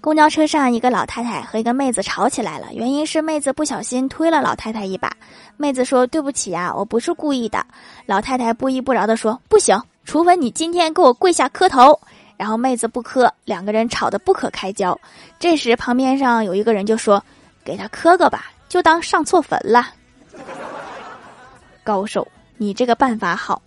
公交车上，一个老太太和一个妹子吵起来了，原因是妹子不小心推了老太太一把。妹子说对不起啊，我不是故意的。老太太不依不饶地说不行，除非你今天给我跪下磕头。然后妹子不磕，两个人吵得不可开交。这时旁边上有一个人就说，给他磕个吧，就当上错坟了。高手，你这个办法好。